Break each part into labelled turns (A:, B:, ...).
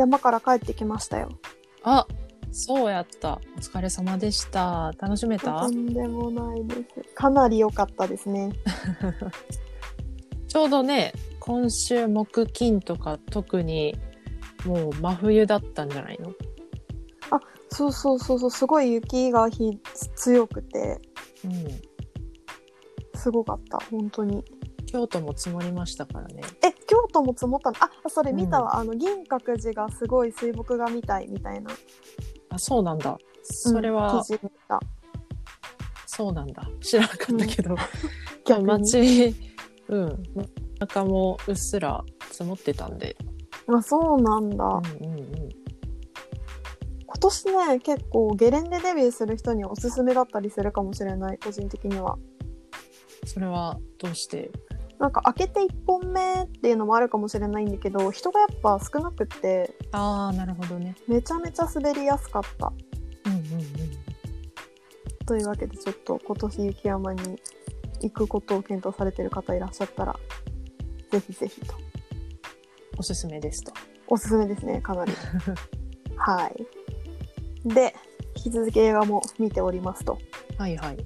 A: 山から帰ってきましたよ。
B: あ、そうやった。お疲れ様でした。楽しめた？
A: とんでもないです。かなり良かったですね。
B: ちょうどね、今週木金とか特にもう真冬だったんじゃないの？
A: そうそうそうそう、すごい雪がひ強くて、
B: うん。
A: すごかった、本当に。
B: 京都も積もりましたからね。
A: え、京都も積もったのあ、それ見たわ。あの、銀閣寺がすごい水墨画みたいみたいな。
B: あ、そうなんだ。それ
A: う
B: は
A: ん、記事見た。
B: そうなんだ。知らなかったけど。
A: 逆に
B: 街、うん。中もうっすら積もってたんで。
A: あ、そうなんだ。
B: うんうんうん。
A: 今年ね、結構ゲレンデデビューする人にはおすすめだったりするかもしれない、個人的には。
B: それはどうして？
A: なんか開けて1本目っていうのもあるかもしれないんだけど、人がやっぱ少なくって、
B: ああ、なるほどね。
A: めちゃめちゃ滑りやすかった。
B: うんうんうん。
A: というわけでちょっと今年雪山に行くことを検討されてる方いらっしゃったら、ぜひぜひと。
B: おすすめですと。
A: おすすめですね、かなり。はい。で、引き続き映画も見ておりますと。
B: はいはい。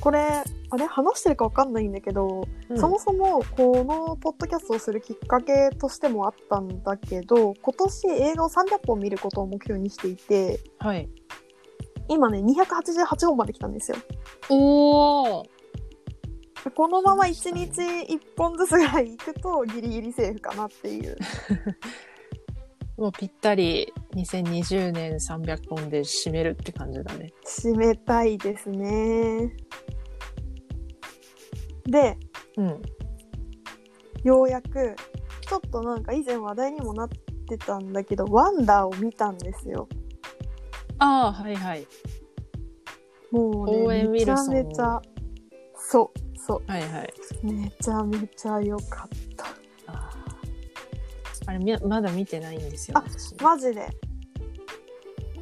A: これ、あれ話してるかわかんないんだけど、
B: うん
A: そもそもこのポッドキャストをするきっかけとしてもあったんだけど、今年映画を300本見ることを目標にしていて、
B: はい。
A: 今ね、288本まで来たんですよ。
B: おお。
A: このまま1日1本ずつぐらい行くとギリギリセーフかなっていう。
B: もうぴったり2020年300本で締めるって感じだね。
A: 締めたいですね。で、
B: うん。
A: ようやく、ちょっとなんか以前話題にもなってたんだけど、ワンダーを見たんですよ。
B: ああ、はいはい。
A: もうね、めちゃめちゃ、そう、そう。
B: はいはい。
A: めちゃめちゃ良かった。
B: あーあれみまだ見てないんですよ。
A: あ
B: 私
A: マジで。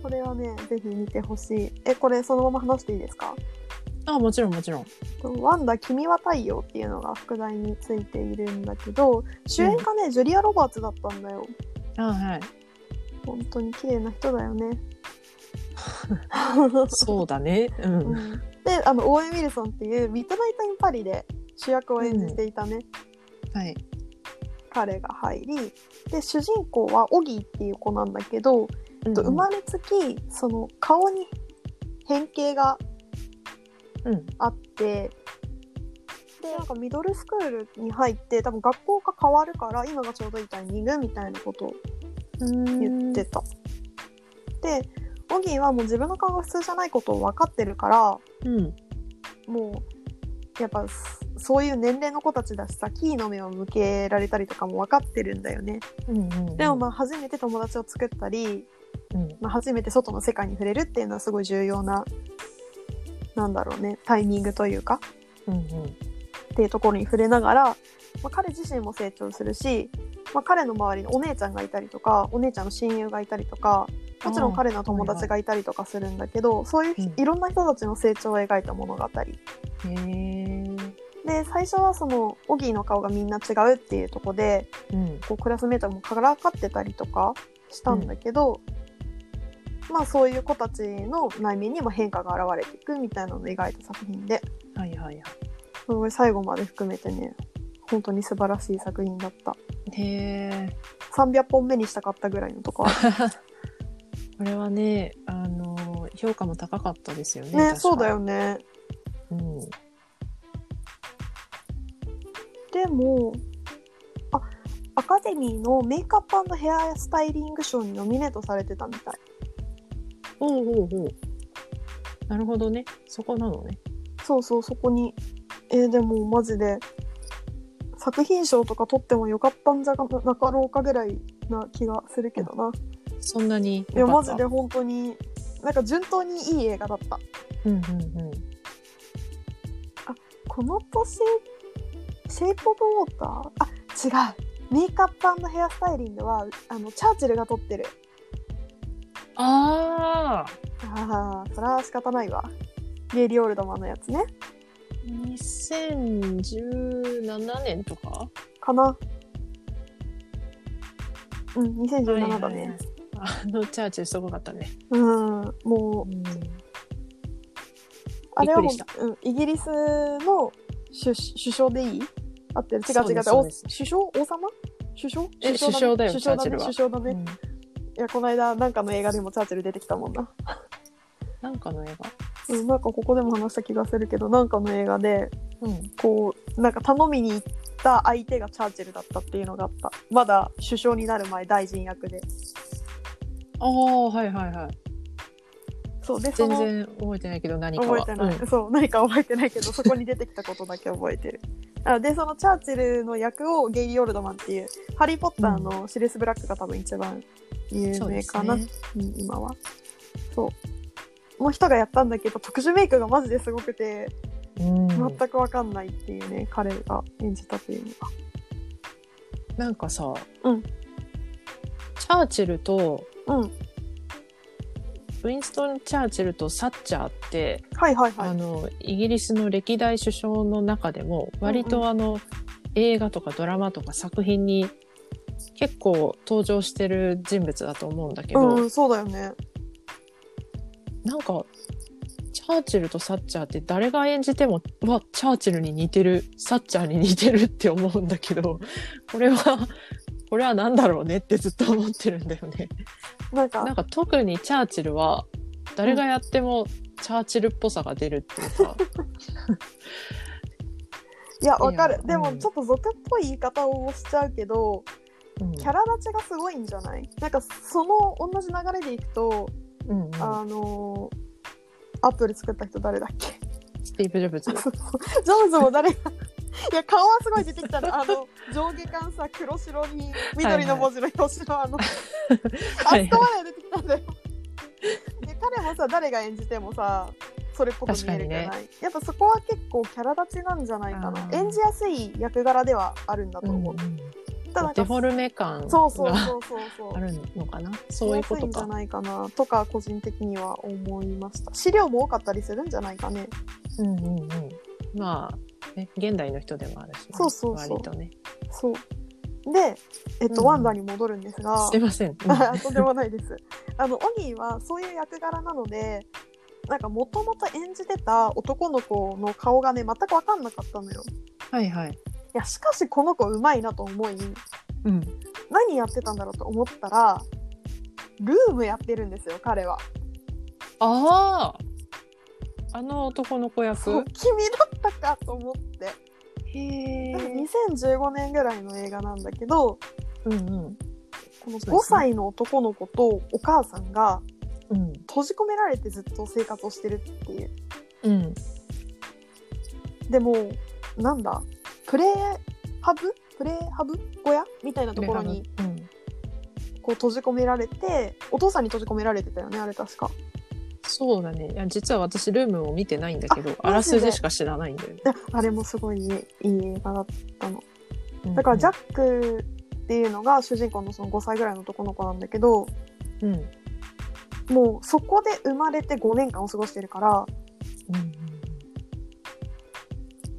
A: これはね、ぜひ見てほしい。え、これそのまま話していいですか？
B: あもちろんもちろん。
A: ワンダ君は太陽っていうのが副題についているんだけど、主演がね、ジュリア・ロバーツだったんだよ。
B: あはい。
A: 本当に綺麗な人だよね。
B: そうだね。うん。
A: うんで、あの、オーエン・ウィルソンっていうミッドナイト・イン・パリで主役を演じていたね、
B: はい。
A: 彼が入り、で、主人公はオギーっていう子なんだけど、
B: うん
A: と生まれつきその顔に変形が
B: うん。
A: あってでなんかミドルスクールに入って多分学校が変わるから今がちょうどいいタイミングみたいなことを言ってた。でオギーはもう自分の顔が普通じゃないことを分かってるから
B: うん。
A: もうやっぱそそういう年齢の子たちだしさキーの目を向けられたりとかも分かってるんだよね。
B: うんうん。
A: でもまあ初めて友達を作ったり
B: うん。
A: まあ、初めて外の世界に触れるっていうのはすごい重要ななんだろうねタイミングというか
B: うんうん。
A: っていうところに触れながら、まあ、彼自身も成長するし、まあ、彼の周りにお姉ちゃんがいたりとかお姉ちゃんの親友がいたりとかもちろん彼の友達がいたりとかするんだけど、そういうひ、
B: うん
A: いろんな人たちの成長を描いた物語。で最初はそのオギーの顔がみんな違うっていうところで
B: うん。
A: こうクラスメートもからかってたりとかしたんだけど、まあそういう子たちの内面にも変化が現れていくみたいなのを描いた作品で
B: はいはいは
A: すごい最後まで含めてね本当に素晴らしい作品だった
B: い。へえ。
A: 300本目にしたかったぐらいのとこあ
B: これはね、あの、評価も高かったですよね。
A: るねそうだよ。ね
B: うん。
A: でもあアカデミーのメイクアップヘアスタイリング賞にノミネートされてたみたい
B: おうおうおう。なるほどね。そこなのね。
A: そうそうそこにえーでもマジで作品賞とか取ってもよかったんじゃなかろうかぐらいな気がするけどな、
B: そんなに
A: いや。マジで本当になんか順当にいい映画だった
B: うんうんうん。
A: この年シェイプ・オブ・ウォーターあ違うメイクアップヘアスタイリングはあのチャーチルが撮ってる
B: ああ。
A: ああそれは仕方ないわ。ゲイリー・オールドマンのやつね。
B: 2017年とか？
A: かな。うん、2017だ
B: はいはい
A: ね。
B: あのチャーチルすごかったね。
A: うん、もう、
B: うん。
A: あれはもう、うん、イギリスの首首相でいい？合ってる。違う違う違う。首相？王様？首相？
B: え
A: 首相
B: 首相だよ
A: 首相だね。首相だね、い
B: うん
A: やこの間なんかの映画でもチャーチル出てきたもんな、
B: なんかの映画？
A: うん、なんかここでも話した気がするけどなんかの映画で
B: うん。
A: こうなんか頼みに行った相手がチャーチルだったっていうのがあったまだ首相になる前大臣役で
B: ああ、はいはいはい。
A: そうでその
B: 全然覚えてないけど何かは。
A: 覚えてない、
B: うん
A: そう何か覚えてないけどそこに出てきたことだけ覚えてるあでそのチャーチルの役をゲイリー・オルドマンっていう「ハリー・ポッター」のシリス・ブラックが多分一番有名かな、
B: ね。
A: うん、今は。そう。の人がやったんだけど特殊メイクがマジですごくて
B: うん。
A: 全く分かんないっていうね、彼が演じたというのが。
B: なんかさ、
A: うん。
B: チャーチルと、
A: うん
B: ウィンストン・チャーチルとサッチャーって、
A: はいはいはい。
B: あの、イギリスの歴代首相の中でも、割とあの、映画とかドラマとか作品に結構登場してる人物だと思うんだけど、
A: うんそうだよね。
B: なんか、チャーチルとサッチャーって誰が演じても、うわ、チャーチルに似てる、サッチャーに似てるって思うんだけど、これは、これは何だろうねってずっと思ってるんだよね。
A: なんか
B: なんか特にチャーチルは、誰がやってもチャーチルっぽさが出るっていうか、
A: いやわかる。でも
B: うん
A: ちょっと俗っぽい言い方をしちゃうけど、
B: うん。
A: キャラ立ちがすごいんじゃない？なんかその同じ流れでいくと、
B: うんうん。
A: あのーアップル作った人誰だっけ？
B: スティーブ・ジョブズ。
A: ジョブズも誰がいや顔はすごい出てきたの。あの上下巻さ黒白に緑の文字の表紙のあの、あ
B: はい。
A: そこまで出てきたんだよ。で彼もさ誰が演じてもさそれっぽく見えるじゃない、
B: 確
A: やっぱそこは結構キャラ立ちなんじゃないかな。演じやすい役柄ではあるんだと思う、ただなんか
B: デフォルメ感
A: うそうそうそうそう。
B: あるのかな？そういうことか。
A: じゃないかなとか個人的には思いました。資料も多かったりするんじゃないかね。
B: うんうんうん。まあ、ね、現代の人でもあるしね、
A: そうそうそう
B: 割とね。
A: そうで、えっと
B: うん
A: ワンダに戻るんですが、
B: すいません。
A: あ とんでもないです。あの、オギーはそういう役柄なので、なんかもともと演じてた男の子の顔がね、全く分かんなかったのよ。
B: はいはい。
A: いや、しかしこの子うまいなと思い、
B: うん。
A: 何やってたんだろうと思ったら、ルームやってるんですよ、彼は。
B: あああの男の子役、
A: 君だったかと思って。
B: へえ。
A: 2015年ぐらいの映画なんだけど、
B: うんうん。
A: この5
B: そうですね
A: 歳の男の子とお母さんが
B: うん。
A: 閉じ込められてずっと生活をしてるっていう。
B: うん。
A: でもなんだ？プレイハブ？プレイハブ小屋みたいなところに
B: うん。
A: こう閉じ込められてお父さんに閉じ込められてたよねあれ確か
B: そうだね。いや、実は私、ルームを見てないんだけど、あら
A: す
B: じしか知らないんだよね。
A: であれもすごいいい映画だったの
B: うん
A: だからジャックっていうのが主人公のその5歳ぐらいの男の子なんだけど
B: うん。うん。
A: もうそこで生まれて5年間を過ごしてるから
B: う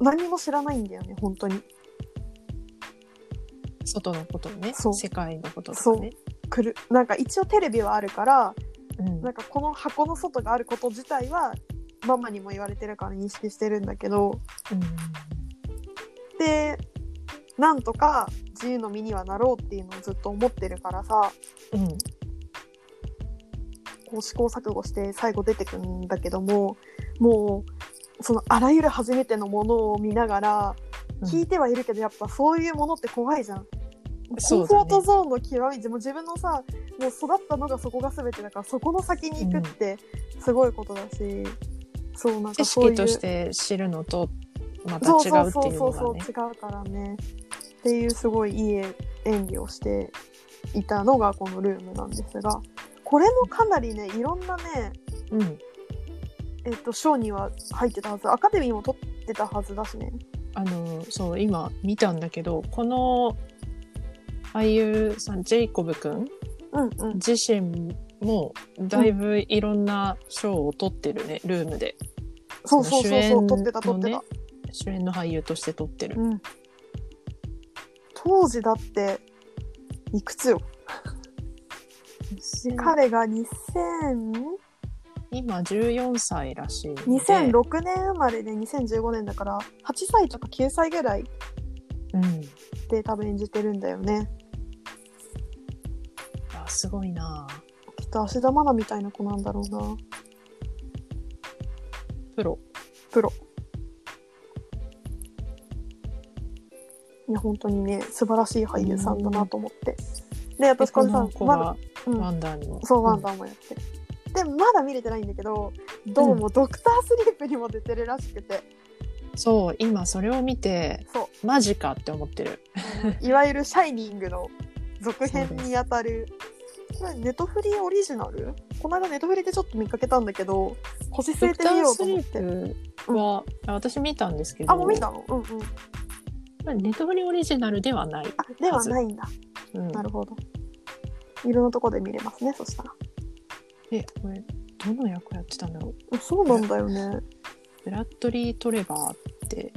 B: ん。
A: 何も知らないんだよね本当に
B: 外のことをね
A: そう、
B: 世界のことと
A: そう
B: かね。
A: 来るなんか一応テレビはあるから
B: うん。
A: なんかこの箱の外があること自体はママにも言われてるから認識してるんだけど。
B: うん。
A: でなんとか自由の身にはなろうっていうのをずっと思ってるからさ。
B: うん。
A: こう試行錯誤して最後出てくるんだけどももうそのあらゆる初めてのものを見ながら
B: うん。
A: 聞いてはいるけどやっぱそういうものって怖いじゃん。コンフォートゾーンの極みでも自分のさもう育ったのがそこが全てだからそこの先に行くってすごいことだし、そうなんか
B: 知
A: そういう。
B: 識として知るのと、また
A: そう
B: 違うって
A: そう
B: いうのがね。
A: そうそう違。うからね。っていうすごいいい演技をしていたのがこのルームなんですがこれもかなりねいろんなね
B: うん。
A: えっと賞には入ってたはず。アカデミーも取ってたはずだしね。
B: あの、そう、今見たんだけど、この俳優さん、ジェイコブ君？
A: うんうん
B: 自身もだいぶいろんな賞を取ってるね、ルームで。
A: そうそうそうそう取ってた取ってた、
B: 主演の俳優として取ってる。
A: うん当時だっていくつよ？で彼が2000
B: 今14歳らしいので。
A: 2006年生まれで2015年だから8歳とか9歳ぐらい
B: うん。
A: で多分演じてるんだよね
B: あ、すごいな。
A: きっと芦田愛菜みたいな子なんだろうな。
B: プロ。
A: プロ。いや本当にね素晴らしい俳優さんだなと思って。で私これさ
B: この子
A: まだ
B: が
A: うん。
B: ワンダーにも。
A: そうワンダーもやってる、でもまだ見れてないんだけどどうもドクタースリープにも出てるらしくて。
B: そう、今それを見て、
A: そう。
B: マジかって思ってる。
A: いわゆる「シャイニング」の続編にあたるネトフリオリジナル？この間ネトフリでちょっと見かけたんだけど星据えてみようと思って
B: は、あ私見たんですけど、
A: あもう見たの？うんうん。
B: ネトフリオリジナルではない。
A: あではないんだ。
B: うん、
A: なるほど。いろんなとこで見れますねそしたら。
B: え、これ、どの役やってたんだろう？
A: あそうなんだよね。
B: ブラッドリー・トレバーって、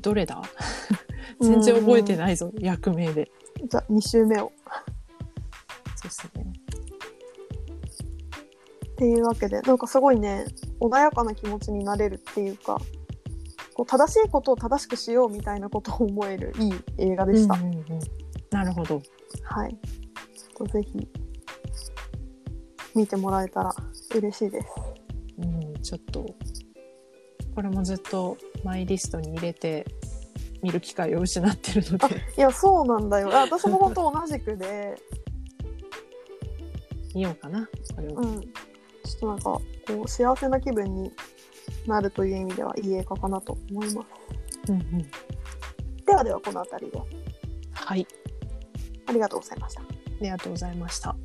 B: どれだ？全然覚えてないぞ、役名で。
A: じゃあ2週目を
B: ですね。
A: っていうわけでなんかすごいね穏やかな気持ちになれるっていうかこう正しいことを正しくしようみたいなことを思えるいい映画でした、
B: うんうんうん。なるほど。
A: はい。ちょっとぜひ見てもらえたら嬉しいです。
B: うん、ちょっと、これもずっとマイリストに入れて見る機会を失ってるの
A: あ
B: で、
A: いやそうなんだよ。あ私も本当同じくで
B: 見ようかな、これを。
A: うん。ちょっとなんかこう幸せな気分になるという意味ではいい映画かなと思います。
B: うんうん。
A: ではではこの辺りで。
B: はい、
A: ありがとうございました。
B: ありがとうございました。